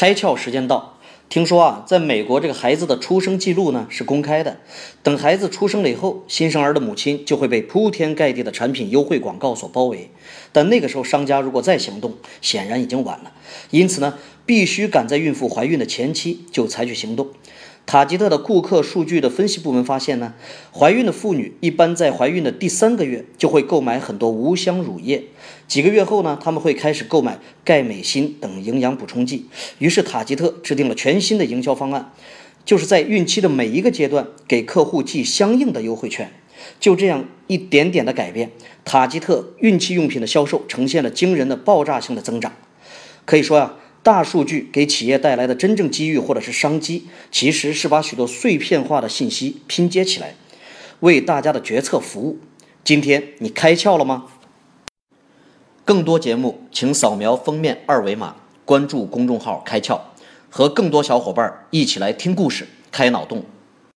开窍时间到。听说啊，在美国这个孩子的出生记录呢是公开的，等孩子出生了以后，新生儿的母亲就会被铺天盖地的产品优惠广告所包围。但那个时候商家如果再行动，显然已经晚了。因此呢，必须赶在孕妇怀孕的前期就采取行动。塔吉特的顾客数据的分析部门发现呢，怀孕的妇女一般在怀孕的第三个月就会购买很多无香乳液，几个月后呢，他们会开始购买钙镁锌等营养补充剂。于是塔吉特制定了全新的营销方案，就是在孕期的每一个阶段给客户寄相应的优惠券。就这样一点点的改变，塔吉特孕期用品的销售呈现了惊人的爆炸性的增长。可以说呀。大数据给企业带来的真正机遇或者是商机，其实是把许多碎片化的信息拼接起来，为大家的决策服务。今天你开窍了吗？更多节目，请扫描封面二维码，关注公众号“开窍”，和更多小伙伴一起来听故事、开脑洞。